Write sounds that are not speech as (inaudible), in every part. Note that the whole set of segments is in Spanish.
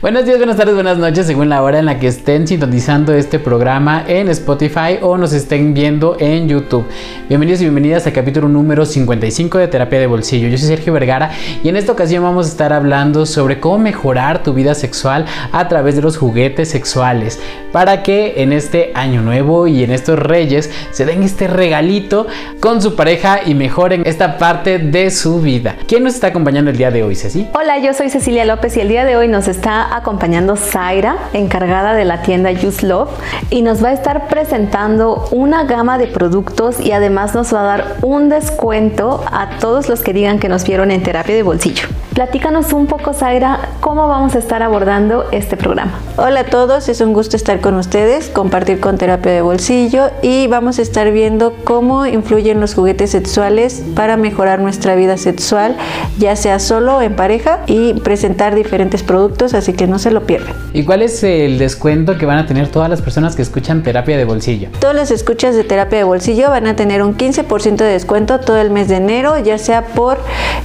Buenos días, buenas tardes, buenas noches, según la hora en la que estén sintonizando este programa en Spotify o nos estén viendo en YouTube. Bienvenidos y bienvenidas al capítulo número 55 de Terapia de Bolsillo. Yo soy Sergio Vergara y en esta ocasión vamos a estar hablando sobre cómo mejorar tu vida sexual a través de los juguetes sexuales para que en este año nuevo y en estos reyes se den este regalito con su pareja y mejoren esta parte de su vida. ¿Quién nos está acompañando el día de hoy, Ceci? Hola, yo soy Cecilia López y el día de hoy nos está acompañando Zaira, encargada de la tienda Use Love, y nos va a estar presentando una gama de productos y además nos va a dar un descuento a todos los que digan que nos vieron en terapia de bolsillo. Platícanos un poco, Zaira, cómo vamos a estar abordando este programa. Hola a todos, es un gusto estar con ustedes, compartir con terapia de bolsillo y vamos a estar viendo cómo influyen los juguetes sexuales para mejorar nuestra vida sexual, ya sea solo o en pareja, y presentar diferentes productos, así que que no se lo pierdan. ¿Y cuál es el descuento que van a tener todas las personas que escuchan terapia de bolsillo? Todas las escuchas de terapia de bolsillo van a tener un 15% de descuento todo el mes de enero, ya sea por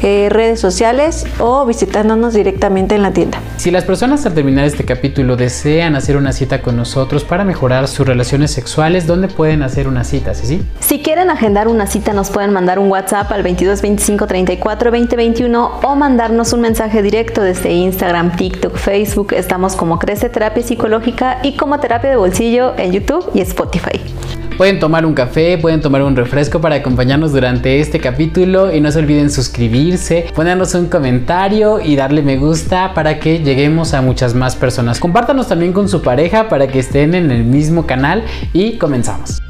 eh, redes sociales o visitándonos directamente en la tienda. Si las personas al terminar este capítulo desean hacer una cita con nosotros para mejorar sus relaciones sexuales, ¿dónde pueden hacer una cita, ¿sí? Si quieren agendar una cita, nos pueden mandar un WhatsApp al 22 25 34 20 21 o mandarnos un mensaje directo desde Instagram, TikTok, Facebook Facebook estamos como Crece Terapia Psicológica y como Terapia de Bolsillo en YouTube y Spotify. Pueden tomar un café, pueden tomar un refresco para acompañarnos durante este capítulo y no se olviden suscribirse, ponernos un comentario y darle me gusta para que lleguemos a muchas más personas. Compártanos también con su pareja para que estén en el mismo canal y comenzamos.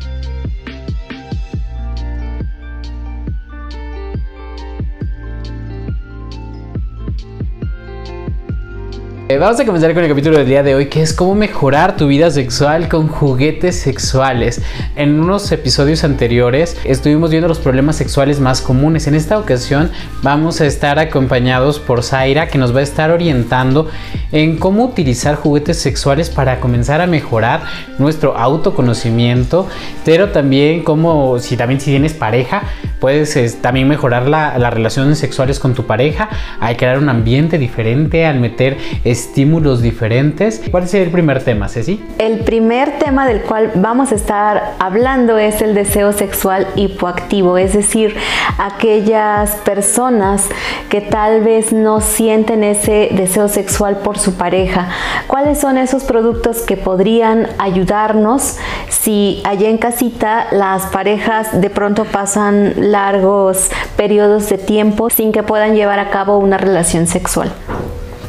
Eh, vamos a comenzar con el capítulo del día de hoy que es cómo mejorar tu vida sexual con juguetes sexuales. En unos episodios anteriores estuvimos viendo los problemas sexuales más comunes. En esta ocasión vamos a estar acompañados por Zaira que nos va a estar orientando en cómo utilizar juguetes sexuales para comenzar a mejorar nuestro autoconocimiento, pero también como si también si tienes pareja puedes también mejorar las relaciones sexuales con tu pareja al crear un ambiente diferente, al meter estímulos diferentes. ¿Cuál sería el primer tema, Ceci? El primer tema del cual vamos a estar hablando es el deseo sexual hipoactivo, es decir, aquellas personas que tal vez no sienten ese deseo sexual por su pareja. ¿Cuáles son esos productos que podrían ayudarnos si allá en casita las parejas de pronto pasan largos periodos de tiempo sin que puedan llevar a cabo una relación sexual?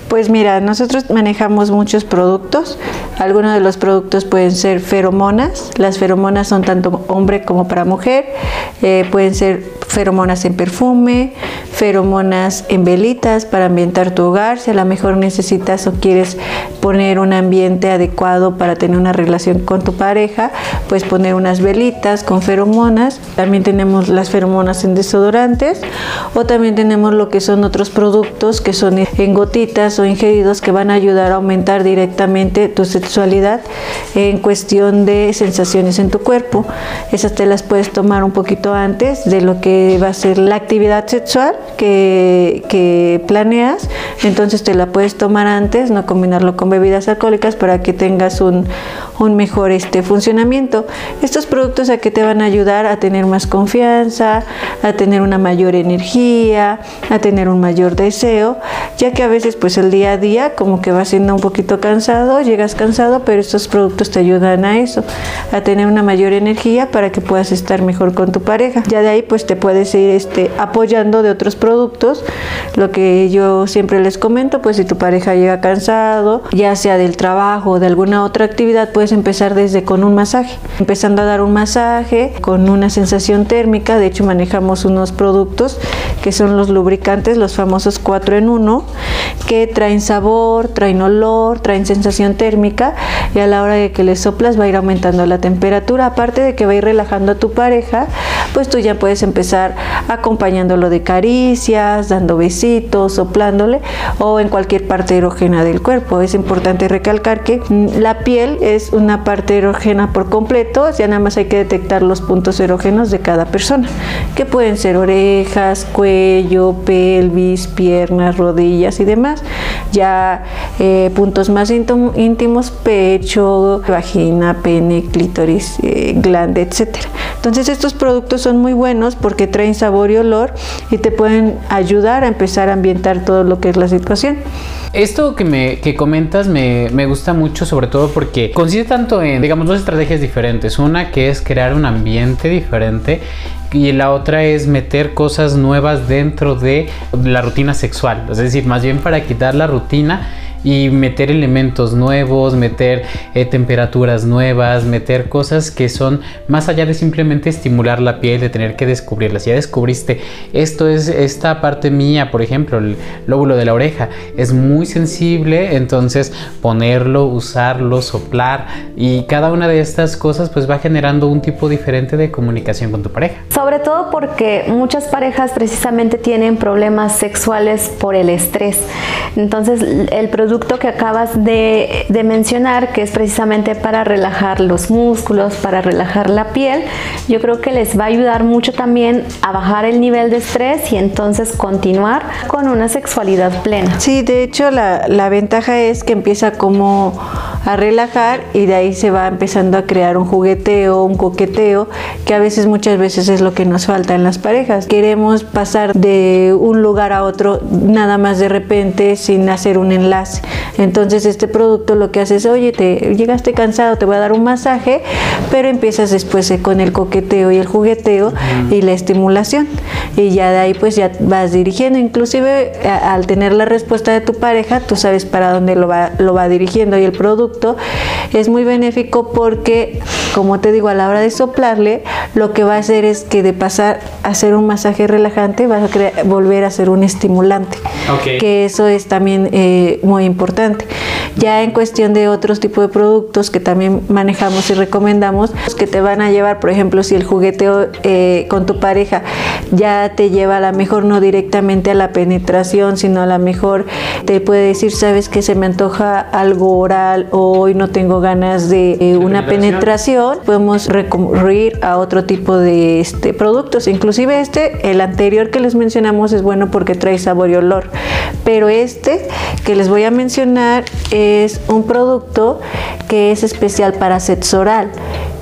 Pues mira, nosotros manejamos muchos productos. Algunos de los productos pueden ser feromonas. Las feromonas son tanto hombre como para mujer. Eh, pueden ser feromonas en perfume, feromonas en velitas para ambientar tu hogar. Si a lo mejor necesitas o quieres poner un ambiente adecuado para tener una relación con tu pareja, puedes poner unas velitas con feromonas. También tenemos las feromonas en desodorantes o también tenemos lo que son otros productos que son en gotitas o ingeridos que van a ayudar a aumentar directamente tu sexualidad en cuestión de sensaciones en tu cuerpo. Esas te las puedes tomar un poquito antes de lo que va a ser la actividad sexual que, que planeas. Entonces te la puedes tomar antes, no combinarlo con bebidas alcohólicas para que tengas un, un mejor este, funcionamiento. Estos productos a que te van a ayudar a tener más confianza, a tener una mayor energía, a tener un mayor deseo, ya que a veces pues el día a día como que va siendo un poquito cansado, llegas cansado, pero estos productos te ayudan a eso, a tener una mayor energía para que puedas estar mejor con tu pareja. Ya de ahí pues te puedes ir este, apoyando de otros productos, lo que yo siempre les comento, pues si tu pareja llega cansado, ya sea del trabajo o de alguna otra actividad, pues empezar desde con un masaje, empezando a dar un masaje con una sensación térmica, de hecho manejamos unos productos que son los lubricantes, los famosos 4 en 1, que traen sabor, traen olor, traen sensación térmica y a la hora de que le soplas va a ir aumentando la temperatura, aparte de que va a ir relajando a tu pareja, pues tú ya puedes empezar acompañándolo de caricias, dando besitos, soplándole o en cualquier parte erógena del cuerpo. Es importante recalcar que mm, la piel es una parte erógena por completo, ya nada más hay que detectar los puntos erógenos de cada persona, que pueden ser orejas, cuello, pelvis, piernas, rodillas y demás. Ya eh, puntos más íntimos, pecho, vagina, pene, clítoris, eh, glande, etc. Entonces estos productos son muy buenos porque traen sabor y olor y te pueden ayudar a empezar a ambientar todo lo que es la situación. Esto que me que comentas me, me, gusta mucho, sobre todo porque consiste tanto en, digamos, dos estrategias diferentes. Una que es crear un ambiente diferente y la otra es meter cosas nuevas dentro de la rutina sexual. Es decir, más bien para quitar la rutina y meter elementos nuevos, meter eh, temperaturas nuevas, meter cosas que son más allá de simplemente estimular la piel, de tener que descubrirlas. Ya descubriste, esto es esta parte mía, por ejemplo, el lóbulo de la oreja, es muy sensible, entonces ponerlo, usarlo, soplar y cada una de estas cosas pues va generando un tipo diferente de comunicación con tu pareja. Sobre todo porque muchas parejas precisamente tienen problemas sexuales por el estrés. Entonces el producto que acabas de, mencionar, que es precisamente para relajar los músculos, para relajar la piel, yo creo que les va a ayudar mucho también a bajar el nivel de estrés y entonces continuar con una sexualidad plena. Sí, de hecho la, la ventaja es que empieza como a relajar y de ahí se va empezando a crear un jugueteo, un coqueteo, que a veces muchas veces es lo que nos falta en las parejas. Queremos pasar de un lugar a otro nada más de repente sin hacer un enlace. Entonces este producto lo que hace es, oye, te llegaste cansado, te voy a dar un masaje, pero empiezas después eh, con el coqueteo y el jugueteo y la estimulación. Y ya de ahí pues ya vas dirigiendo, inclusive al tener la respuesta de tu pareja, tú sabes para dónde lo va, lo va dirigiendo. Y el producto es muy benéfico porque, como te digo, a la hora de soplarle, lo que va a hacer es que de pasar a hacer un masaje relajante, vas a volver a ser un estimulante. Que eso es también eh, muy importante. Ya en cuestión de otros tipos de productos que también manejamos y recomendamos, que te van a llevar, por ejemplo, si el jugueteo eh, con tu pareja ya te lleva a la mejor no directamente a la penetración, sino a la mejor te puede decir, sabes que se me antoja algo oral o hoy no tengo ganas de eh, una penetración. podemos recurrir a otro tipo de este, productos. Inclusive este, el anterior que les mencionamos es bueno porque trae sabor y olor, pero este que les voy a mencionar es un producto que es especial para sexo oral,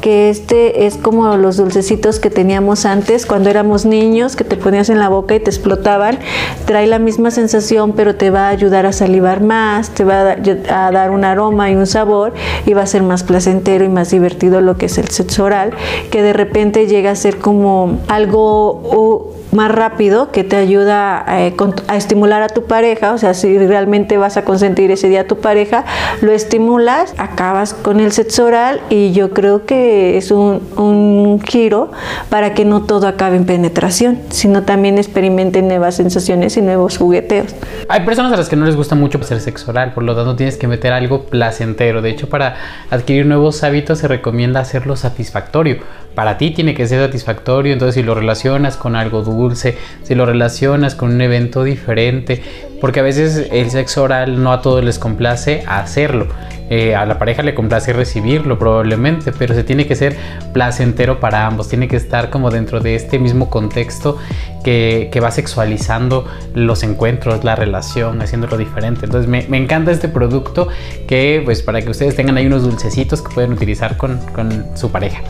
que este es como los dulcecitos que teníamos antes cuando éramos niños, que te ponías en la boca y te explotaban. Trae la misma sensación, pero te va a ayudar a salivar más, te va a dar un aroma y un sabor y va a ser más placentero y más divertido lo que es el sexo oral, que de repente llega a ser como algo más rápido que te ayuda eh, a, estimular a tu pareja, o sea, si realmente vas a consentir ese día a tu pareja, lo estimulas, acabas con el sexo oral y yo creo que es un, un giro para que no todo acabe en penetración, sino también experimenten nuevas sensaciones y nuevos jugueteos. Hay personas a las que no les gusta mucho hacer sexo oral, por lo tanto tienes que meter algo placentero. De hecho, para adquirir nuevos hábitos se recomienda hacerlo satisfactorio para ti tiene que ser satisfactorio, entonces si lo relacionas con algo dulce, si lo relacionas con un evento diferente, porque a veces el sexo oral no a todos les complace hacerlo. Eh, a la pareja le complace recibirlo probablemente, pero se tiene que ser placentero para ambos, tiene que estar como dentro de este mismo contexto que, va sexualizando los encuentros, la relación, haciéndolo diferente. Entonces me, encanta este producto que pues para que ustedes tengan ahí unos dulcecitos que pueden utilizar con, con su pareja.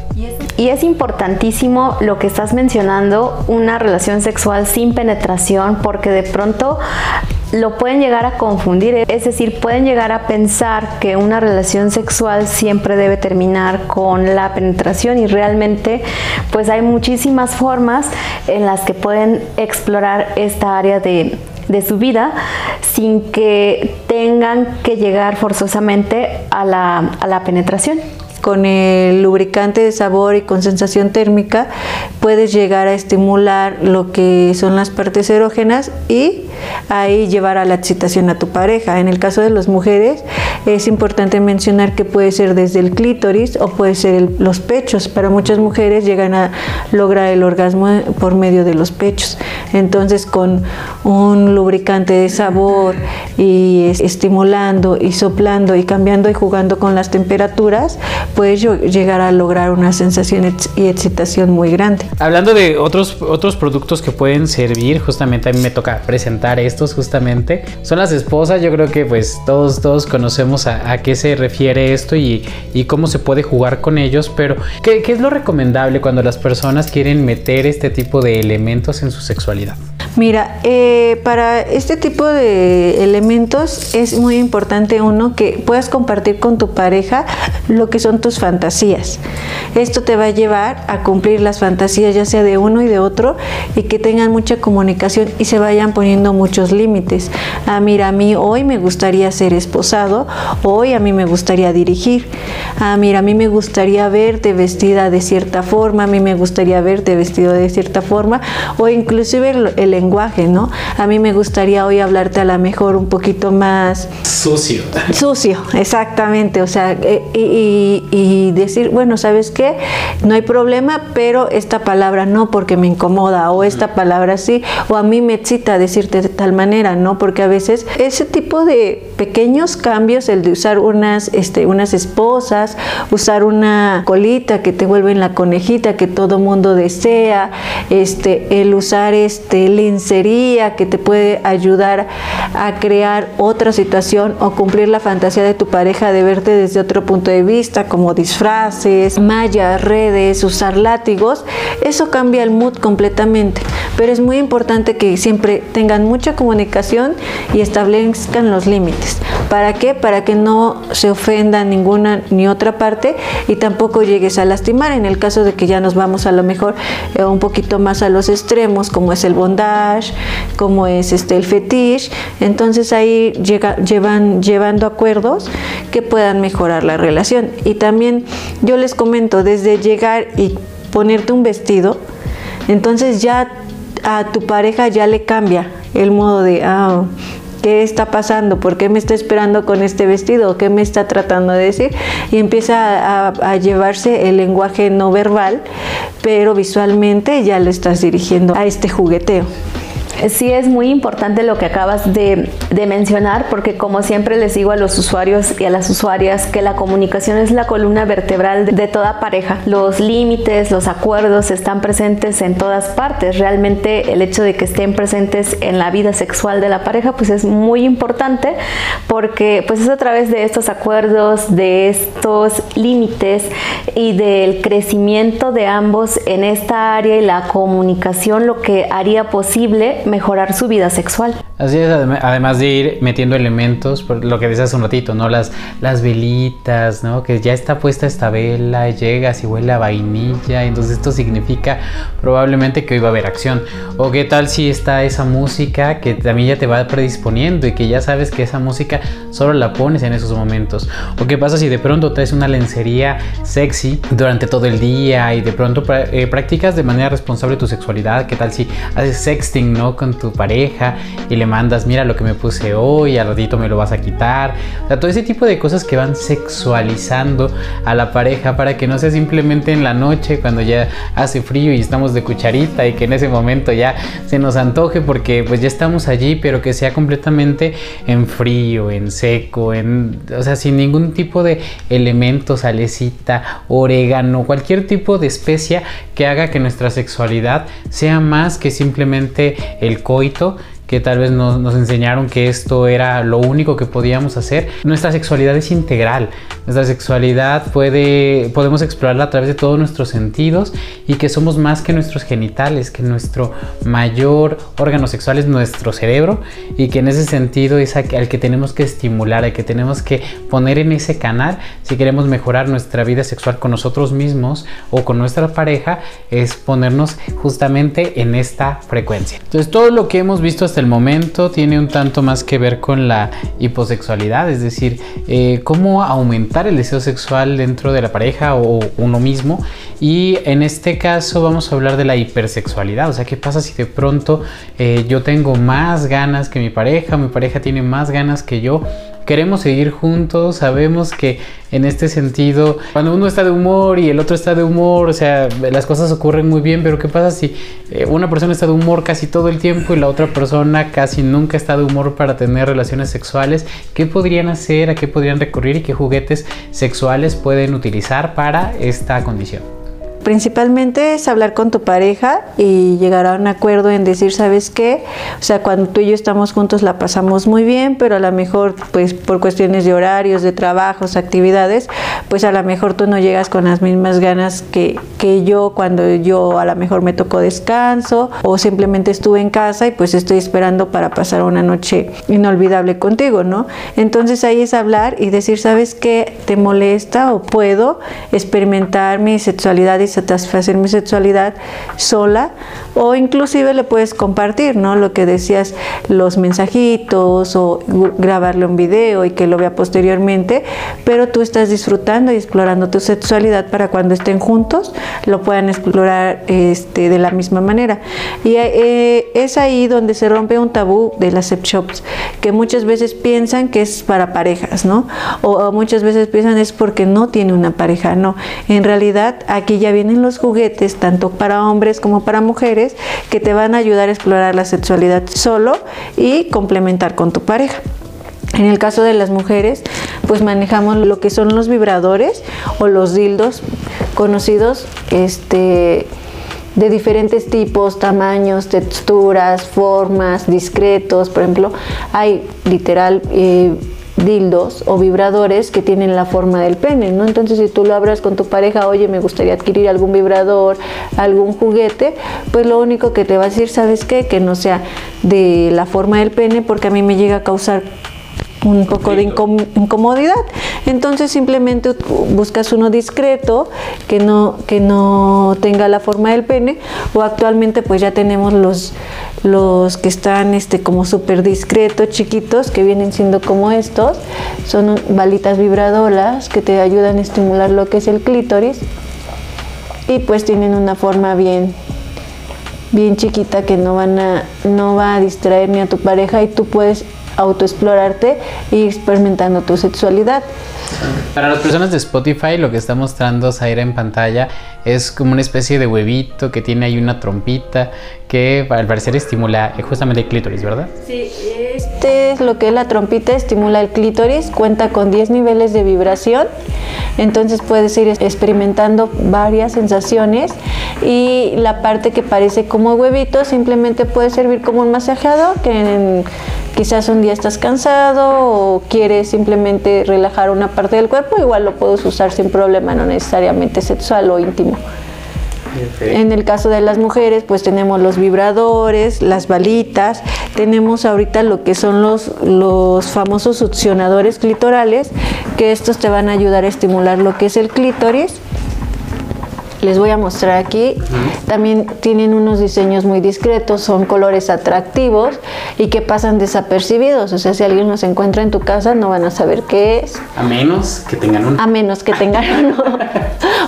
Y es importantísimo lo que estás mencionando, una relación sexual sin penetración, porque de pronto lo pueden llegar a confundir, es decir, pueden llegar a pensar que una relación sexual siempre debe terminar con la penetración y realmente pues hay muchísimas formas en las que pueden explorar esta área de, su vida sin que tengan que llegar forzosamente a la, a la penetración con el lubricante de sabor y con sensación térmica puedes llegar a estimular lo que son las partes erógenas y ahí llevar a la excitación a tu pareja. En el caso de las mujeres es importante mencionar que puede ser desde el clítoris o puede ser los pechos. Para muchas mujeres llegan a lograr el orgasmo por medio de los pechos. Entonces con un lubricante de sabor y estimulando y soplando y cambiando y jugando con las temperaturas, puedes llegar a lograr una sensación y excitación muy grande. Hablando de otros, otros productos que pueden servir, justamente a mí me toca presentar estos justamente, son las esposas, yo creo que pues todos, todos conocemos a, qué se refiere esto y, y, cómo se puede jugar con ellos, pero ¿qué, ¿qué es lo recomendable cuando las personas quieren meter este tipo de elementos en su sexualidad? Mira, eh, para este tipo de elementos es muy importante uno que puedas compartir con tu pareja lo que son tus fantasías. Esto te va a llevar a cumplir las fantasías ya sea de uno y de otro y que tengan mucha comunicación y se vayan poniendo muchos límites. Ah, mira, a mí hoy me gustaría ser esposado, hoy a mí me gustaría dirigir. Ah, mira, a mí me gustaría verte vestida de cierta forma, a mí me gustaría verte vestido de cierta forma o inclusive el, el lenguaje, ¿no? A mí me gustaría hoy hablarte a lo mejor un poquito más... Sucio. Sucio, exactamente. O sea, eh, y, decir, bueno, ¿sabes qué? No hay problema, pero esta palabra no porque me incomoda, o esta palabra sí, o a mí me excita decirte de tal manera, ¿no? Porque a veces ese tipo de pequeños cambios, el de usar unas, este, unas esposas, usar una colita que te vuelve en la conejita que todo mundo desea, este, el usar este, el sería que te puede ayudar a crear otra situación o cumplir la fantasía de tu pareja de verte desde otro punto de vista, como disfraces, mallas, redes, usar látigos, eso cambia el mood completamente. Pero es muy importante que siempre tengan mucha comunicación y establezcan los límites. ¿Para qué? Para que no se ofenda ninguna ni otra parte y tampoco llegues a lastimar. En el caso de que ya nos vamos a lo mejor eh, un poquito más a los extremos, como es el bondage, como es este el fetiche, entonces ahí llega, llevan llevando acuerdos que puedan mejorar la relación. Y también yo les comento, desde llegar y ponerte un vestido, entonces ya a tu pareja ya le cambia el modo de, ah, ¿qué está pasando? ¿Por qué me está esperando con este vestido? ¿Qué me está tratando de decir? Y empieza a, llevarse el lenguaje no verbal, pero visualmente ya le estás dirigiendo a este jugueteo. Sí es muy importante lo que acabas de, mencionar porque como siempre les digo a los usuarios y a las usuarias que la comunicación es la columna vertebral de, toda pareja. Los límites, los acuerdos están presentes en todas partes. Realmente el hecho de que estén presentes en la vida sexual de la pareja pues es muy importante porque pues es a través de estos acuerdos, de estos límites y del crecimiento de ambos en esta área y la comunicación lo que haría posible mejorar su vida sexual. Así es, además de ir metiendo elementos, por lo que decías hace un ratito, ¿no? Las, las velitas, ¿no? Que ya está puesta esta vela, llegas y huele a vainilla, entonces esto significa probablemente que hoy va a haber acción. O qué tal si está esa música que también ya te va predisponiendo y que ya sabes que esa música solo la pones en esos momentos. O qué pasa si de pronto traes una lencería sexy durante todo el día y de pronto eh, practicas de manera responsable tu sexualidad, qué tal si haces sexting, ¿no? Con tu pareja y le mandas, mira lo que me puse hoy, al ratito me lo vas a quitar. O sea, todo ese tipo de cosas que van sexualizando a la pareja para que no sea simplemente en la noche cuando ya hace frío y estamos de cucharita y que en ese momento ya se nos antoje porque pues ya estamos allí, pero que sea completamente en frío, en seco, en, o sea, sin ningún tipo de elemento, salecita, orégano, cualquier tipo de especia que haga que nuestra sexualidad sea más que simplemente el coito que tal vez nos, nos, enseñaron que esto era lo único que podíamos hacer. Nuestra sexualidad es integral. Nuestra sexualidad puede, podemos explorarla a través de todos nuestros sentidos y que somos más que nuestros genitales, que nuestro mayor órgano sexual es nuestro cerebro y que en ese sentido es al que tenemos que estimular, al que tenemos que poner en ese canal si queremos mejorar nuestra vida sexual con nosotros mismos o con nuestra pareja, es ponernos justamente en esta frecuencia. Entonces todo lo que hemos visto hasta el momento tiene un tanto más que ver con la hiposexualidad, es decir, eh, cómo aumentar el deseo sexual dentro de la pareja o uno mismo. Y en este caso vamos a hablar de la hipersexualidad, o sea, qué pasa si de pronto eh, yo tengo más ganas que mi pareja, mi pareja tiene más ganas que yo queremos seguir juntos, sabemos que en este sentido, cuando uno está de humor y el otro está de humor, o sea, las cosas ocurren muy bien, pero ¿qué pasa si eh, una persona está de humor casi todo el tiempo y la otra persona casi nunca está de humor para tener relaciones sexuales? ¿Qué podrían hacer? ¿A qué podrían recurrir? ¿Y qué juguetes sexuales pueden utilizar para esta condición? Principalmente es hablar con tu pareja y llegar a un acuerdo en decir, ¿sabes qué? O sea, cuando tú y yo estamos juntos la pasamos muy bien, pero a lo mejor, pues por cuestiones de horarios, de trabajos, actividades, pues a lo mejor tú no llegas con las mismas ganas que, que yo cuando yo a lo mejor me tocó descanso o simplemente estuve en casa y pues estoy esperando para pasar una noche inolvidable contigo, ¿no? Entonces ahí es hablar y decir, ¿sabes qué? ¿Te molesta o puedo experimentar mi sexualidad y satisfacer mi sexualidad sola o inclusive le puedes compartir, ¿no? Lo que decías, los mensajitos o grabarle un video y que lo vea posteriormente, pero tú estás disfrutando y explorando tu sexualidad para cuando estén juntos lo puedan explorar este, de la misma manera. Y eh, es ahí donde se rompe un tabú de las sex shops, que muchas veces piensan que es para parejas, ¿no? O, o muchas veces piensan es porque no tiene una pareja, no. En realidad aquí ya viene vienen los juguetes tanto para hombres como para mujeres que te van a ayudar a explorar la sexualidad solo y complementar con tu pareja. En el caso de las mujeres, pues manejamos lo que son los vibradores o los dildos conocidos este, de diferentes tipos, tamaños, texturas, formas, discretos. Por ejemplo, hay literal eh, dildos o vibradores que tienen la forma del pene, ¿no? Entonces, si tú lo abras con tu pareja, oye, me gustaría adquirir algún vibrador, algún juguete, pues lo único que te va a decir, ¿sabes qué? Que no sea de la forma del pene, porque a mí me llega a causar un poco de incomodidad. Entonces simplemente buscas uno discreto que no, que no tenga la forma del pene o actualmente pues ya tenemos los, los que están este, como súper discretos, chiquitos, que vienen siendo como estos. Son balitas vibradoras que te ayudan a estimular lo que es el clítoris y pues tienen una forma bien bien chiquita que no van a no va a distraer ni a tu pareja y tú puedes autoexplorarte y experimentando tu sexualidad. Para las personas de Spotify, lo que está mostrando Zaira en pantalla es como una especie de huevito que tiene ahí una trompita que al parecer estimula justamente el clítoris, ¿verdad? Sí, este es lo que es la trompita, estimula el clítoris, cuenta con 10 niveles de vibración, entonces puedes ir experimentando varias sensaciones y la parte que parece como huevito simplemente puede servir como un masajeador que quizás un día estás cansado o quieres simplemente relajar una parte del cuerpo, igual lo puedes usar sin problema, no necesariamente sexual o íntimo. En el caso de las mujeres, pues tenemos los vibradores, las balitas, tenemos ahorita lo que son los, los famosos succionadores clitorales, que estos te van a ayudar a estimular lo que es el clítoris les voy a mostrar aquí. También tienen unos diseños muy discretos, son colores atractivos y que pasan desapercibidos. O sea, si alguien los encuentra en tu casa, no van a saber qué es. A menos que tengan uno. A menos que tengan (laughs) uno.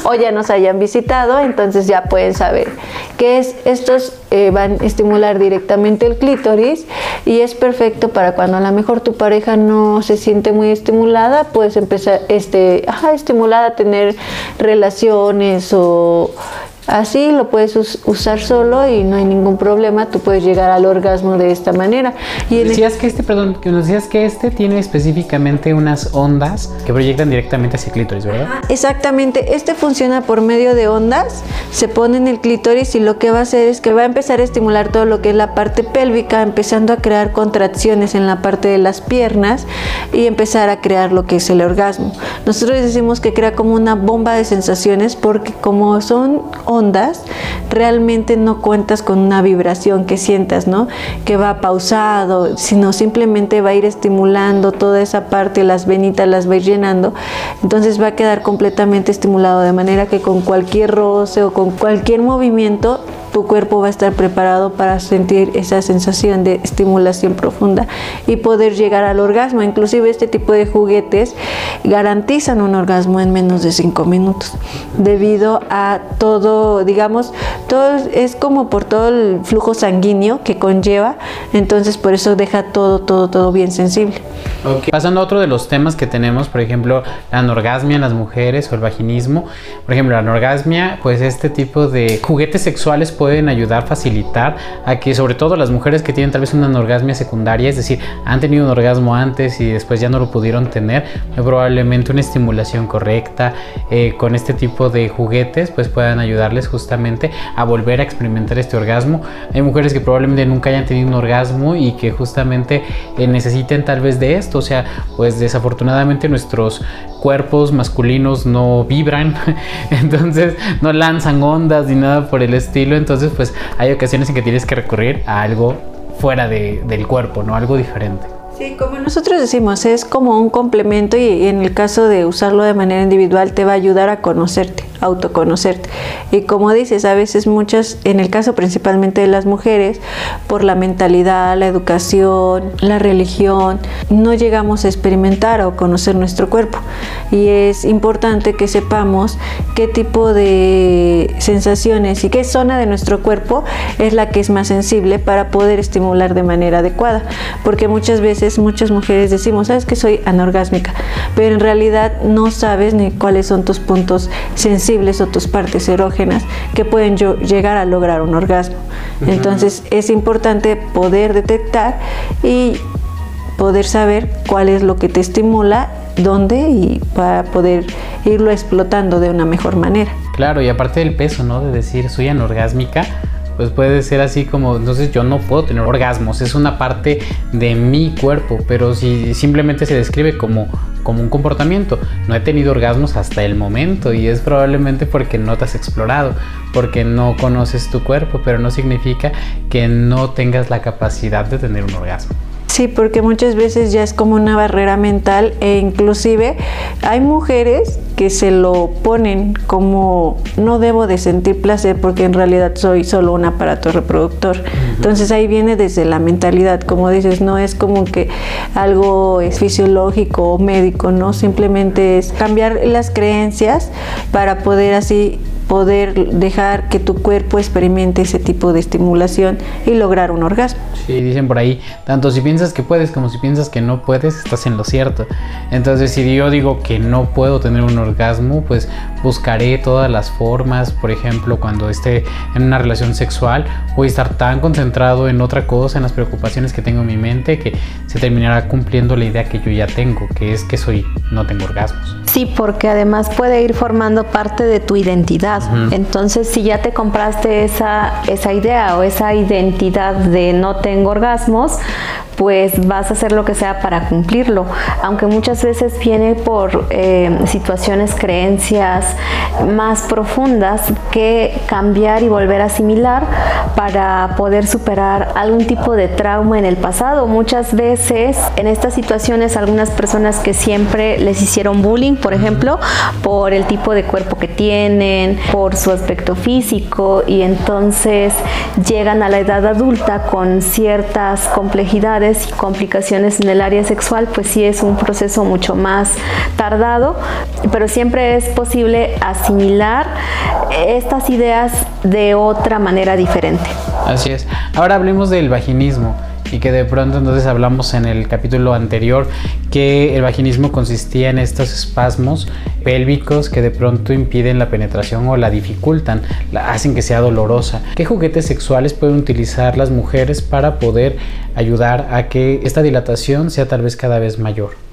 o ya nos hayan visitado, entonces ya pueden saber qué es. Estos eh, van a estimular directamente el clítoris y es perfecto para cuando a lo mejor tu pareja no se siente muy estimulada, puedes empezar este, ajá, estimulada a tener relaciones o 呼 así lo puedes usar solo y no hay ningún problema, tú puedes llegar al orgasmo de esta manera. Y decías que este, perdón, que nos decías que este tiene específicamente unas ondas que proyectan directamente hacia el clítoris, ¿verdad? Exactamente, este funciona por medio de ondas, se pone en el clítoris y lo que va a hacer es que va a empezar a estimular todo lo que es la parte pélvica, empezando a crear contracciones en la parte de las piernas y empezar a crear lo que es el orgasmo. Nosotros decimos que crea como una bomba de sensaciones porque como son ondas, realmente no cuentas con una vibración que sientas, ¿no? Que va pausado, sino simplemente va a ir estimulando toda esa parte, las venitas las va a ir llenando, entonces va a quedar completamente estimulado de manera que con cualquier roce o con cualquier movimiento tu cuerpo va a estar preparado para sentir esa sensación de estimulación profunda y poder llegar al orgasmo. Inclusive este tipo de juguetes garantizan un orgasmo en menos de 5 minutos debido a todo, digamos, todo es como por todo el flujo sanguíneo que conlleva, entonces por eso deja todo, todo, todo bien sensible. Pasando a otro de los temas que tenemos, por ejemplo, la anorgasmia en las mujeres o el vaginismo. Por ejemplo, la anorgasmia, pues este tipo de juguetes sexuales pueden ayudar, facilitar a que sobre todo las mujeres que tienen tal vez una anorgasmia secundaria, es decir, han tenido un orgasmo antes y después ya no lo pudieron tener, probablemente una estimulación correcta eh, con este tipo de juguetes, pues puedan ayudarles justamente a volver a experimentar este orgasmo. Hay mujeres que probablemente nunca hayan tenido un orgasmo y que justamente eh, necesiten tal vez de esto, o sea, pues desafortunadamente nuestros cuerpos masculinos no vibran, (laughs) entonces no lanzan ondas ni nada por el estilo, entonces pues hay ocasiones en que tienes que recurrir a algo fuera del cuerpo, ¿no? Algo diferente. Sí, como nosotros decimos, es como un complemento y en el caso de usarlo de manera individual te va a ayudar a conocerte, autoconocerte. Y como dices, a veces muchas, en el caso principalmente de las mujeres, por la mentalidad, la educación, la religión, no llegamos a experimentar o conocer nuestro cuerpo. Y es importante que sepamos qué tipo de sensaciones y qué zona de nuestro cuerpo es la que es más sensible para poder estimular de manera adecuada. Porque muchas veces muchas mujeres decimos, sabes que soy anorgásmica, pero en realidad no sabes ni cuáles son tus puntos sensibles o tus partes erógenas que pueden llegar a lograr un orgasmo. Entonces es importante poder detectar y poder saber cuál es lo que te estimula, dónde y para poder irlo explotando de una mejor manera. Claro, y aparte del peso, ¿no? De decir soy anorgásmica, pues puede ser así como, entonces yo no puedo tener orgasmos, es una parte de mi cuerpo, pero si simplemente se describe como, como un comportamiento, no he tenido orgasmos hasta el momento y es probablemente porque no te has explorado, porque no conoces tu cuerpo, pero no significa que no tengas la capacidad de tener un orgasmo. Sí, porque muchas veces ya es como una barrera mental e inclusive hay mujeres que se lo ponen como no debo de sentir placer porque en realidad soy solo un aparato reproductor. Entonces ahí viene desde la mentalidad, como dices, no es como que algo es fisiológico o médico, no, simplemente es cambiar las creencias para poder así poder dejar que tu cuerpo experimente ese tipo de estimulación y lograr un orgasmo. Sí, dicen por ahí, tanto si piensas que puedes como si piensas que no puedes, estás en lo cierto. Entonces, si yo digo que no puedo tener un orgasmo, pues buscaré todas las formas, por ejemplo, cuando esté en una relación sexual, voy a estar tan concentrado en otra cosa, en las preocupaciones que tengo en mi mente, que se terminará cumpliendo la idea que yo ya tengo, que es que soy, no tengo orgasmos. Sí, porque además puede ir formando parte de tu identidad. Entonces, si ya te compraste esa, esa idea o esa identidad de no tengo orgasmos, pues vas a hacer lo que sea para cumplirlo, aunque muchas veces viene por eh, situaciones, creencias más profundas que cambiar y volver a asimilar para poder superar algún tipo de trauma en el pasado. Muchas veces en estas situaciones algunas personas que siempre les hicieron bullying, por ejemplo, por el tipo de cuerpo que tienen, por su aspecto físico y entonces llegan a la edad adulta con ciertas complejidades y complicaciones en el área sexual, pues sí es un proceso mucho más tardado, pero siempre es posible asimilar estas ideas de otra manera diferente. Así es. Ahora hablemos del vaginismo y que de pronto entonces hablamos en el capítulo anterior que el vaginismo consistía en estos espasmos pélvicos que de pronto impiden la penetración o la dificultan, la hacen que sea dolorosa. ¿Qué juguetes sexuales pueden utilizar las mujeres para poder ayudar a que esta dilatación sea tal vez cada vez mayor?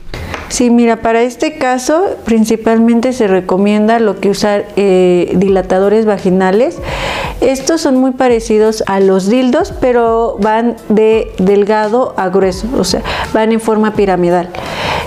Sí, mira, para este caso principalmente se recomienda lo que usar eh, dilatadores vaginales. Estos son muy parecidos a los dildos, pero van de delgado a grueso, o sea, van en forma piramidal.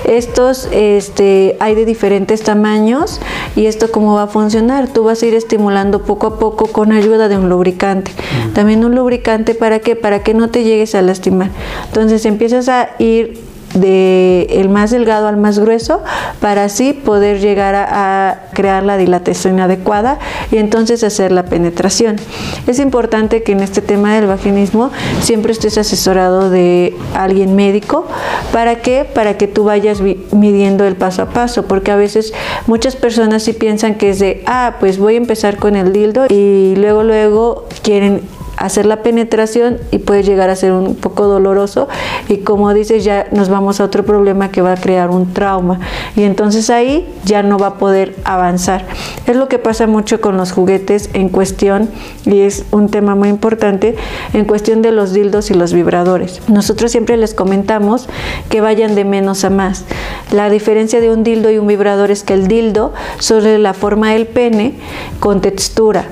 Estos este, hay de diferentes tamaños y esto cómo va a funcionar. Tú vas a ir estimulando poco a poco con ayuda de un lubricante. También un lubricante para qué? Para que no te llegues a lastimar. Entonces empiezas a ir de el más delgado al más grueso para así poder llegar a, a, crear la dilatación adecuada y entonces hacer la penetración. Es importante que en este tema del vaginismo siempre estés asesorado de alguien médico. ¿Para qué? Para que tú vayas midiendo el paso a paso, porque a veces muchas personas sí piensan que es de, ah, pues voy a empezar con el dildo y luego luego quieren hacer la penetración y puede llegar a ser un poco doloroso y como dices ya nos vamos a otro problema que va a crear un trauma y entonces ahí ya no va a poder avanzar. Es lo que pasa mucho con los juguetes en cuestión y es un tema muy importante en cuestión de los dildos y los vibradores. Nosotros siempre les comentamos que vayan de menos a más. La diferencia de un dildo y un vibrador es que el dildo sobre la forma del pene con textura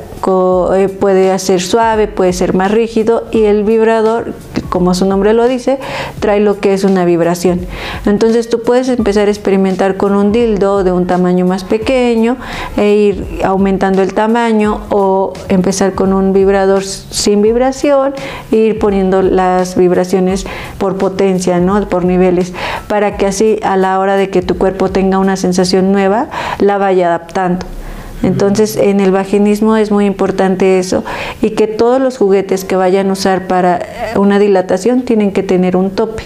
eh, puede ser suave, puede ser más rígido y el vibrador, como su nombre lo dice, trae lo que es una vibración. Entonces tú puedes empezar a experimentar con un dildo de un tamaño más pequeño e ir aumentando el tamaño o empezar con un vibrador sin vibración e ir poniendo las vibraciones por potencia, ¿no? por niveles, para que así a la hora de que tu cuerpo tenga una sensación nueva, la vaya adaptando. Entonces, en el vaginismo es muy importante eso y que todos los juguetes que vayan a usar para una dilatación tienen que tener un tope.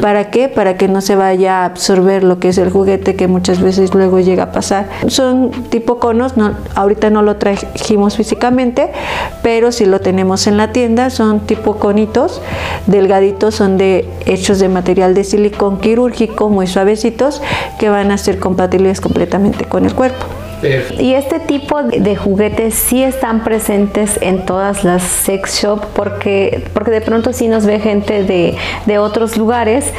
¿Para qué? Para que no se vaya a absorber lo que es el juguete que muchas veces luego llega a pasar. Son tipo conos, no, ahorita no lo trajimos físicamente, pero si lo tenemos en la tienda, son tipo conitos, delgaditos, son de hechos de material de silicón quirúrgico, muy suavecitos, que van a ser compatibles completamente con el cuerpo. Y este tipo de juguetes sí están presentes en todas las sex shop porque, porque de pronto sí nos ve gente de, de otros lugares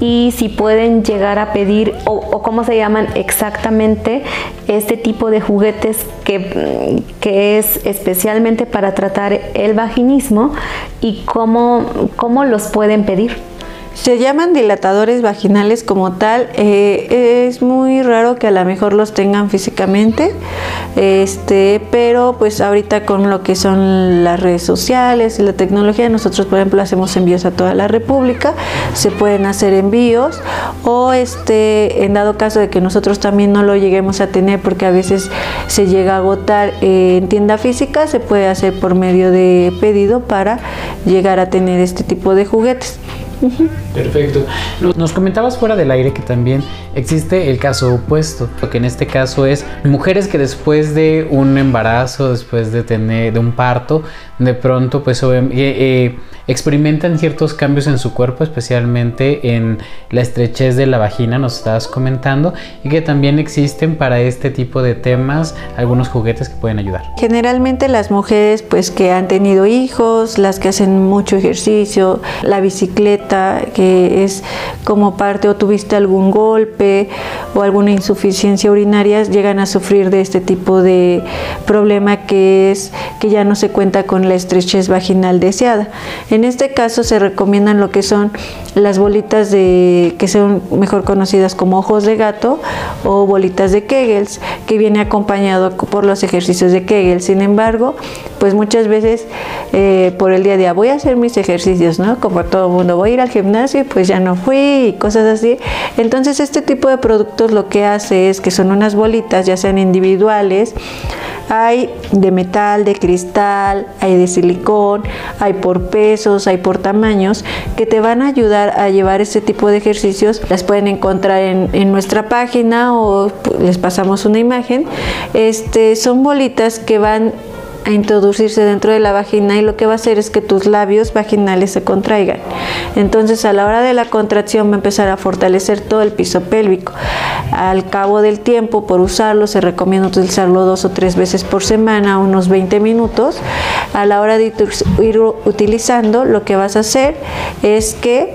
y si pueden llegar a pedir o, o, cómo se llaman exactamente este tipo de juguetes que, que es especialmente para tratar el vaginismo y cómo, cómo los pueden pedir. Se llaman dilatadores vaginales como tal. Eh, es muy raro que a lo mejor los tengan físicamente, este, pero pues ahorita con lo que son las redes sociales y la tecnología, nosotros por ejemplo hacemos envíos a toda la República, se pueden hacer envíos o este, en dado caso de que nosotros también no lo lleguemos a tener porque a veces se llega a agotar en tienda física, se puede hacer por medio de pedido para llegar a tener este tipo de juguetes. Perfecto. Nos comentabas fuera del aire que también existe el caso opuesto, que en este caso es mujeres que después de un embarazo, después de tener de un parto, de pronto pues eh, eh, experimentan ciertos cambios en su cuerpo, especialmente en la estrechez de la vagina, nos estabas comentando, y que también existen para este tipo de temas algunos juguetes que pueden ayudar. Generalmente las mujeres pues que han tenido hijos, las que hacen mucho ejercicio, la bicicleta, que es como parte o tuviste algún golpe o alguna insuficiencia urinaria, llegan a sufrir de este tipo de problema que es que ya no se cuenta con la estrechez vaginal deseada. En este caso se recomiendan lo que son las bolitas de que son mejor conocidas como ojos de gato o bolitas de Kegels, que viene acompañado por los ejercicios de Kegel. Sin embargo, pues muchas veces eh, por el día a día voy a hacer mis ejercicios, ¿no? Como todo el mundo, voy ir al gimnasio pues ya no fui y cosas así. Entonces este tipo de productos lo que hace es que son unas bolitas, ya sean individuales, hay de metal, de cristal, hay de silicón, hay por pesos, hay por tamaños, que te van a ayudar a llevar este tipo de ejercicios. Las pueden encontrar en, en nuestra página o les pasamos una imagen. Este, son bolitas que van a introducirse dentro de la vagina y lo que va a hacer es que tus labios vaginales se contraigan. Entonces a la hora de la contracción va a empezar a fortalecer todo el piso pélvico. Al cabo del tiempo, por usarlo, se recomienda utilizarlo dos o tres veces por semana, unos 20 minutos. A la hora de ir utilizando, lo que vas a hacer es que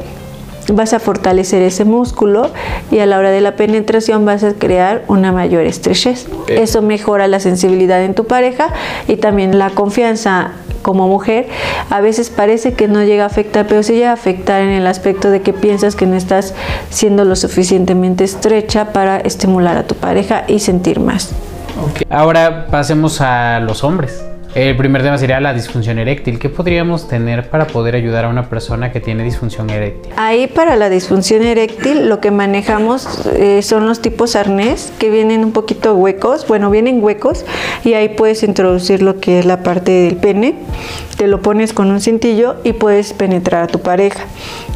vas a fortalecer ese músculo y a la hora de la penetración vas a crear una mayor estrechez. Eso mejora la sensibilidad en tu pareja y también la confianza como mujer. A veces parece que no llega a afectar, pero sí llega a afectar en el aspecto de que piensas que no estás siendo lo suficientemente estrecha para estimular a tu pareja y sentir más. Ahora pasemos a los hombres El primer tema sería la disfunción eréctil. ¿Qué podríamos tener para poder ayudar a una persona que tiene disfunción eréctil? Ahí para la disfunción eréctil lo que manejamos eh, son los tipos arnés que vienen un poquito huecos, bueno, vienen huecos y ahí puedes introducir lo que es la parte del pene, te lo pones con un cintillo y puedes penetrar a tu pareja.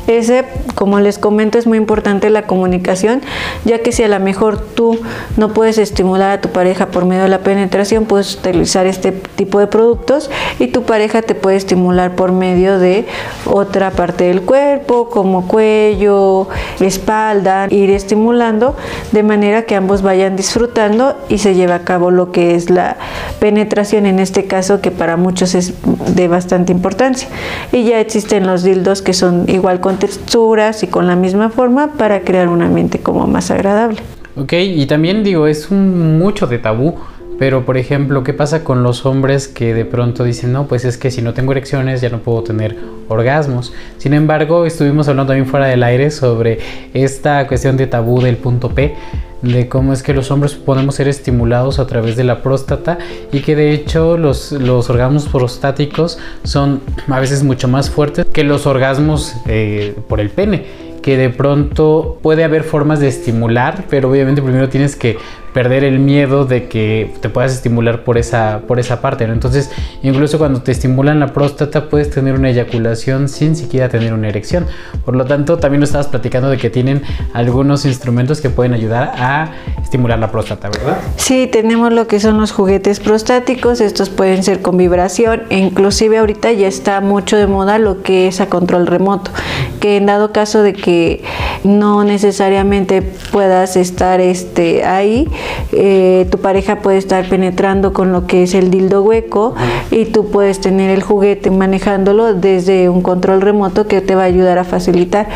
Ese, como les comento, es muy importante la comunicación, ya que si a lo mejor tú no puedes estimular a tu pareja por medio de la penetración, puedes utilizar este tipo de productos y tu pareja te puede estimular por medio de otra parte del cuerpo, como cuello, espalda, ir estimulando de manera que ambos vayan disfrutando y se lleve a cabo lo que es la penetración en este caso que para muchos es de bastante importancia. Y ya existen los dildos que son igual con texturas y con la misma forma para crear un ambiente como más agradable. Ok, y también digo, es un mucho de tabú, pero por ejemplo, ¿qué pasa con los hombres que de pronto dicen, no, pues es que si no tengo erecciones ya no puedo tener orgasmos? Sin embargo, estuvimos hablando también fuera del aire sobre esta cuestión de tabú del punto P de cómo es que los hombres podemos ser estimulados a través de la próstata y que de hecho los, los orgasmos prostáticos son a veces mucho más fuertes que los orgasmos eh, por el pene que de pronto puede haber formas de estimular, pero obviamente primero tienes que perder el miedo de que te puedas estimular por esa, por esa parte, ¿no? Entonces, incluso cuando te estimulan la próstata, puedes tener una eyaculación sin siquiera tener una erección. Por lo tanto, también nos estabas platicando de que tienen algunos instrumentos que pueden ayudar a estimular la próstata, ¿verdad? Sí, tenemos lo que son los juguetes prostáticos, estos pueden ser con vibración, e inclusive ahorita ya está mucho de moda lo que es a control remoto, que en dado caso de que no necesariamente puedas estar este, ahí, eh, tu pareja puede estar penetrando con lo que es el dildo hueco y tú puedes tener el juguete manejándolo desde un control remoto que te va a ayudar a facilitar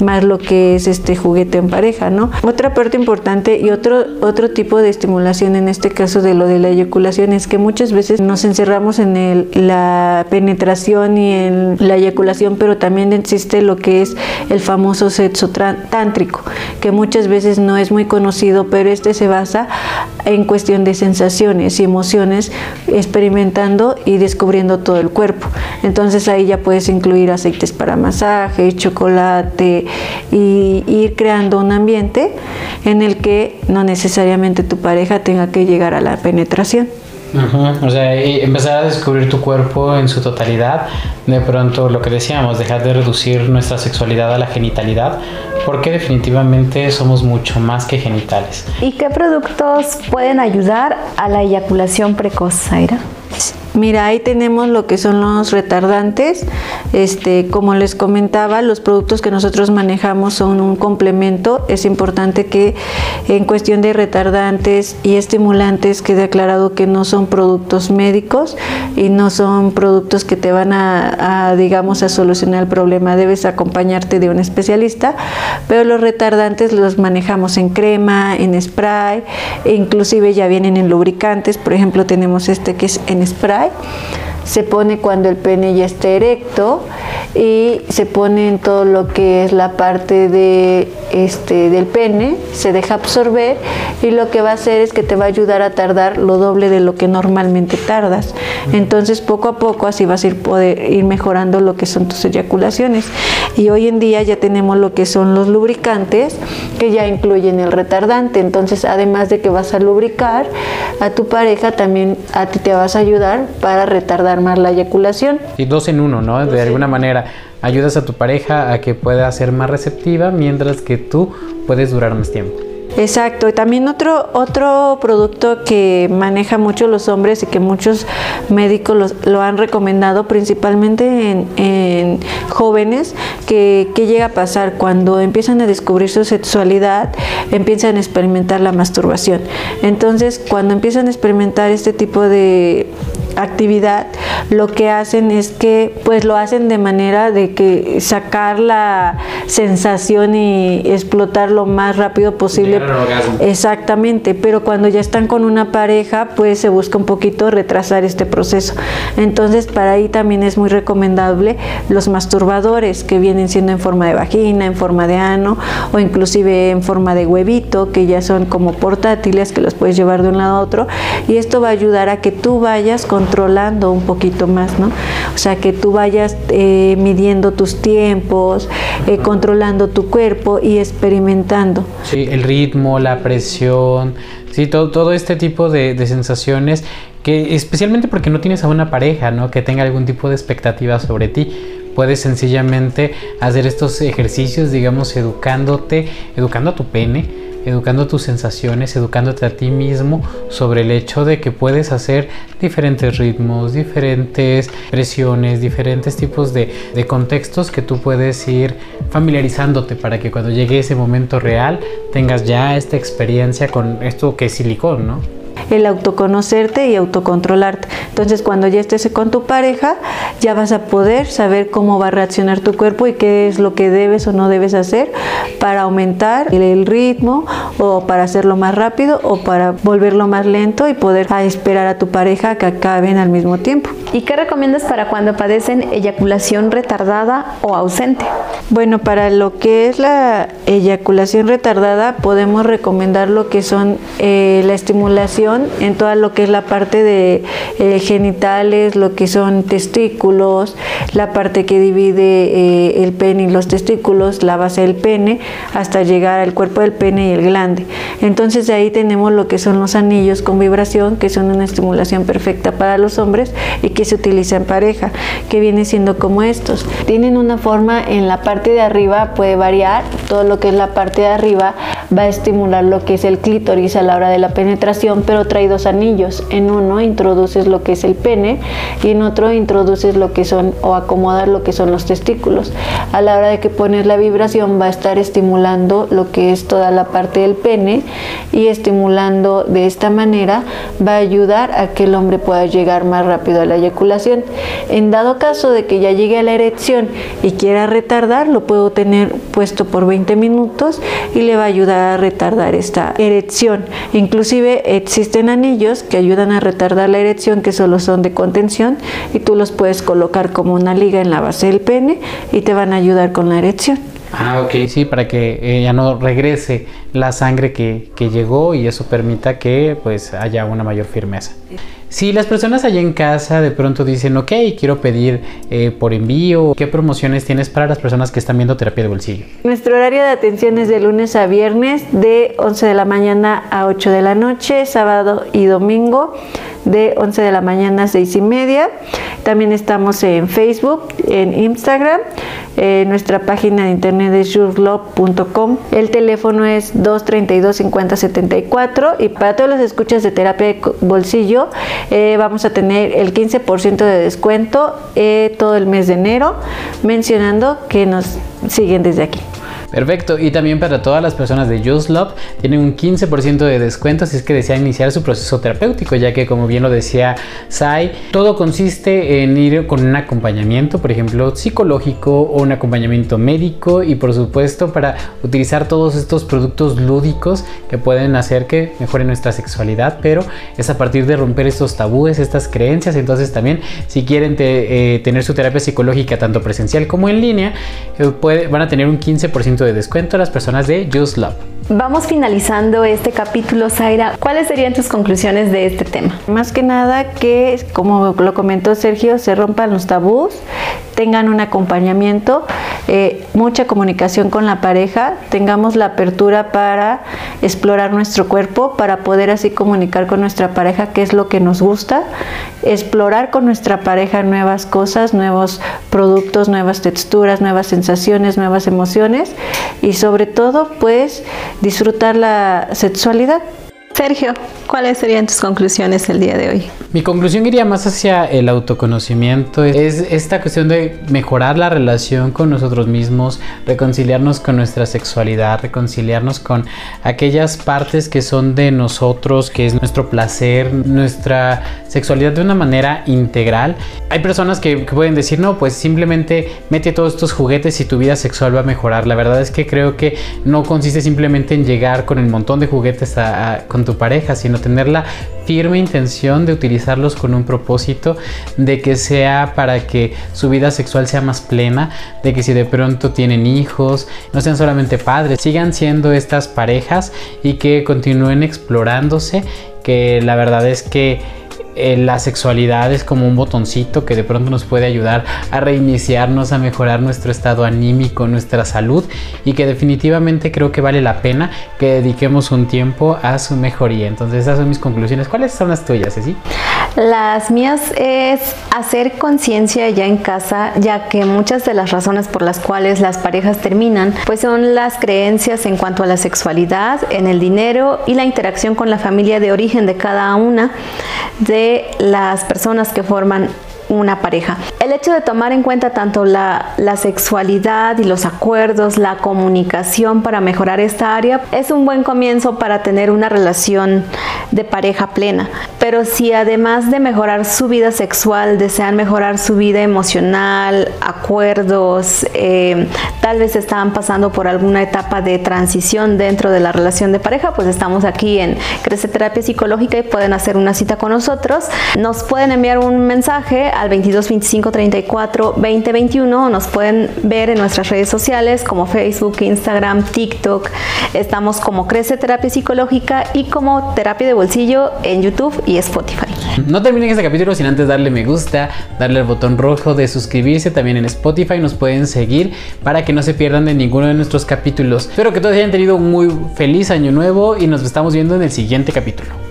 más lo que es este juguete en pareja, ¿no? Otra parte importante y otro, otro tipo de estimulación en este caso de lo de la eyaculación es que muchas veces nos encerramos en el, la penetración y en la eyaculación, pero también existe lo que es el famoso sexo tántrico, que muchas veces no es muy conocido, pero este se basa en cuestión de sensaciones y emociones, experimentando y descubriendo todo el cuerpo. Entonces ahí ya puedes incluir aceites para masaje, chocolate y ir creando un ambiente en el que no necesariamente tu pareja tenga que llegar a la penetración. O sea, empezar a descubrir tu cuerpo en su totalidad, de pronto lo que decíamos, dejar de reducir nuestra sexualidad a la genitalidad, porque definitivamente somos mucho más que genitales. ¿Y qué productos pueden ayudar a la eyaculación precoz, Zaira? Mira, ahí tenemos lo que son los retardantes. Este, como les comentaba, los productos que nosotros manejamos son un complemento. Es importante que en cuestión de retardantes y estimulantes quede aclarado que no son productos médicos y no son productos que te van a, digamos, a solucionar el problema. Debes acompañarte de un especialista, pero los retardantes los manejamos en crema, en spray, e inclusive ya vienen en lubricantes. Por ejemplo, tenemos este que es en spray vai. Se pone cuando el pene ya está erecto y se pone en todo lo que es la parte de este del pene, se deja absorber y lo que va a hacer es que te va a ayudar a tardar lo doble de lo que normalmente tardas. Entonces, poco a poco así vas a ir poder ir mejorando lo que son tus eyaculaciones. Y hoy en día ya tenemos lo que son los lubricantes que ya incluyen el retardante. Entonces, además de que vas a lubricar a tu pareja, también a ti te vas a ayudar para retardar más la eyaculación. Y dos en uno, ¿no? De alguna manera ayudas a tu pareja a que pueda ser más receptiva mientras que tú puedes durar más tiempo. Exacto, y también otro, otro producto que maneja mucho los hombres y que muchos médicos lo han recomendado, principalmente en, jóvenes, que, que, llega a pasar cuando empiezan a descubrir su sexualidad, empiezan a experimentar la masturbación. Entonces, cuando empiezan a experimentar este tipo de actividad, lo que hacen es que pues lo hacen de manera de que sacar la sensación y explotar lo más rápido posible. Exactamente, pero cuando ya están con una pareja, pues se busca un poquito retrasar este proceso. Entonces, para ahí también es muy recomendable los masturbadores que vienen siendo en forma de vagina, en forma de ano o inclusive en forma de huevito, que ya son como portátiles que los puedes llevar de un lado a otro y esto va a ayudar a que tú vayas con controlando un poquito más, ¿no? O sea, que tú vayas eh, midiendo tus tiempos, eh, controlando tu cuerpo y experimentando. Sí, el ritmo, la presión, sí, todo, todo este tipo de, de sensaciones que especialmente porque no tienes a una pareja, ¿no? Que tenga algún tipo de expectativa sobre ti puedes sencillamente hacer estos ejercicios, digamos, educándote, educando a tu pene, educando tus sensaciones, educándote a ti mismo sobre el hecho de que puedes hacer diferentes ritmos, diferentes presiones, diferentes tipos de, de contextos que tú puedes ir familiarizándote para que cuando llegue ese momento real tengas ya esta experiencia con esto que es silicón, ¿no? El autoconocerte y autocontrolarte. Entonces, cuando ya estés con tu pareja, ya vas a poder saber cómo va a reaccionar tu cuerpo y qué es lo que debes o no debes hacer para aumentar el ritmo o para hacerlo más rápido o para volverlo más lento y poder esperar a tu pareja que acaben al mismo tiempo. ¿Y qué recomiendas para cuando padecen eyaculación retardada o ausente? Bueno, para lo que es la eyaculación retardada podemos recomendar lo que son eh, la estimulación en toda lo que es la parte de eh, genitales, lo que son testículos, la parte que divide eh, el pene y los testículos, la base del pene, hasta llegar al cuerpo del pene y el glande. Entonces de ahí tenemos lo que son los anillos con vibración, que son una estimulación perfecta para los hombres y que se utiliza en pareja, que viene siendo como estos. Tienen una forma en la parte de arriba, puede variar, todo lo que es la parte de arriba va a estimular lo que es el clítoris a la hora de la penetración, pero trae dos anillos. En uno introduces lo que es el pene y en otro introduces lo que son o acomodar lo que son los testículos. A la hora de que pones la vibración va a estar estimulando lo que es toda la parte del pene y estimulando de esta manera va a ayudar a que el hombre pueda llegar más rápido a la eyaculación. En dado caso de que ya llegue a la erección y quiera retardar, lo puedo tener puesto por 20 minutos y le va a ayudar a retardar esta erección. Inclusive existen anillos que ayudan a retardar la erección que solo son de contención y tú los puedes colocar como una liga en la base del pene y te van a ayudar con la erección. Ah, ok, sí, para que eh, ya no regrese la sangre que, que, llegó y eso permita que pues haya una mayor firmeza. Si las personas allá en casa de pronto dicen, ok, quiero pedir eh, por envío, ¿qué promociones tienes para las personas que están viendo terapia de bolsillo? Nuestro horario de atención es de lunes a viernes, de 11 de la mañana a 8 de la noche, sábado y domingo, de 11 de la mañana a 6 y media. También estamos en Facebook, en Instagram. Eh, nuestra página de internet es yourlove.com. El teléfono es 232 5074 y para todos los escuchas de terapia de bolsillo eh, vamos a tener el 15% de descuento eh, todo el mes de enero mencionando que nos siguen desde aquí. Perfecto, y también para todas las personas de Just Love tienen un 15% de descuento si es que desean iniciar su proceso terapéutico, ya que como bien lo decía Sai, todo consiste en ir con un acompañamiento, por ejemplo, psicológico o un acompañamiento médico y por supuesto para utilizar todos estos productos lúdicos que pueden hacer que mejore nuestra sexualidad, pero es a partir de romper estos tabúes, estas creencias, entonces también si quieren eh, tener su terapia psicológica tanto presencial como en línea, eh, van a tener un 15% de descuento a las personas de Just Love. Vamos finalizando este capítulo, Zaira. ¿Cuáles serían tus conclusiones de este tema? Más que nada que, como lo comentó Sergio, se rompan los tabús, tengan un acompañamiento, eh, mucha comunicación con la pareja, tengamos la apertura para explorar nuestro cuerpo, para poder así comunicar con nuestra pareja qué es lo que nos gusta, explorar con nuestra pareja nuevas cosas, nuevos productos, nuevas texturas, nuevas sensaciones, nuevas emociones y sobre todo pues disfrutar la sexualidad. Sergio, ¿cuáles serían tus conclusiones el día de hoy? Mi conclusión iría más hacia el autoconocimiento. Es esta cuestión de mejorar la relación con nosotros mismos, reconciliarnos con nuestra sexualidad, reconciliarnos con aquellas partes que son de nosotros, que es nuestro placer, nuestra sexualidad de una manera integral. Hay personas que, pueden decir, no, pues simplemente mete todos estos juguetes y tu vida sexual va a mejorar. La verdad es que creo que no consiste simplemente en llegar con el montón de juguetes a, con tu pareja, sino tener la firme intención de utilizarlos con un propósito, de que sea para que su vida sexual sea más plena, de que si de pronto tienen hijos, no sean solamente padres, sigan siendo estas parejas y que continúen explorándose, que la verdad es que eh, la sexualidad es como un botoncito que de pronto nos puede ayudar a reiniciarnos, a mejorar nuestro estado anímico, nuestra salud y que definitivamente creo que vale la pena que dediquemos un tiempo a su mejoría. Entonces esas son mis conclusiones. ¿Cuáles son las tuyas, Ceci? Las mías es hacer conciencia ya en casa, ya que muchas de las razones por las cuales las parejas terminan, pues son las creencias en cuanto a la sexualidad, en el dinero y la interacción con la familia de origen de cada una de las personas que forman una pareja. El hecho de tomar en cuenta tanto la, la, sexualidad y los acuerdos, la comunicación para mejorar esta área es un buen comienzo para tener una relación de pareja plena. Pero si además de mejorar su vida sexual desean mejorar su vida emocional, acuerdos, eh, tal vez están pasando por alguna etapa de transición dentro de la relación de pareja, pues estamos aquí en Crece Terapia Psicológica y pueden hacer una cita con nosotros. Nos pueden enviar un mensaje al 22 25 34 20 21. Nos pueden ver en nuestras redes sociales como Facebook, Instagram, TikTok. Estamos como Crece Terapia Psicológica y como Terapia de Bolsillo en YouTube y Spotify. No terminen este capítulo sin antes darle me gusta, darle el botón rojo de suscribirse. También en Spotify nos pueden seguir para que no se pierdan de ninguno de nuestros capítulos. Espero que todos hayan tenido un muy feliz año nuevo y nos estamos viendo en el siguiente capítulo.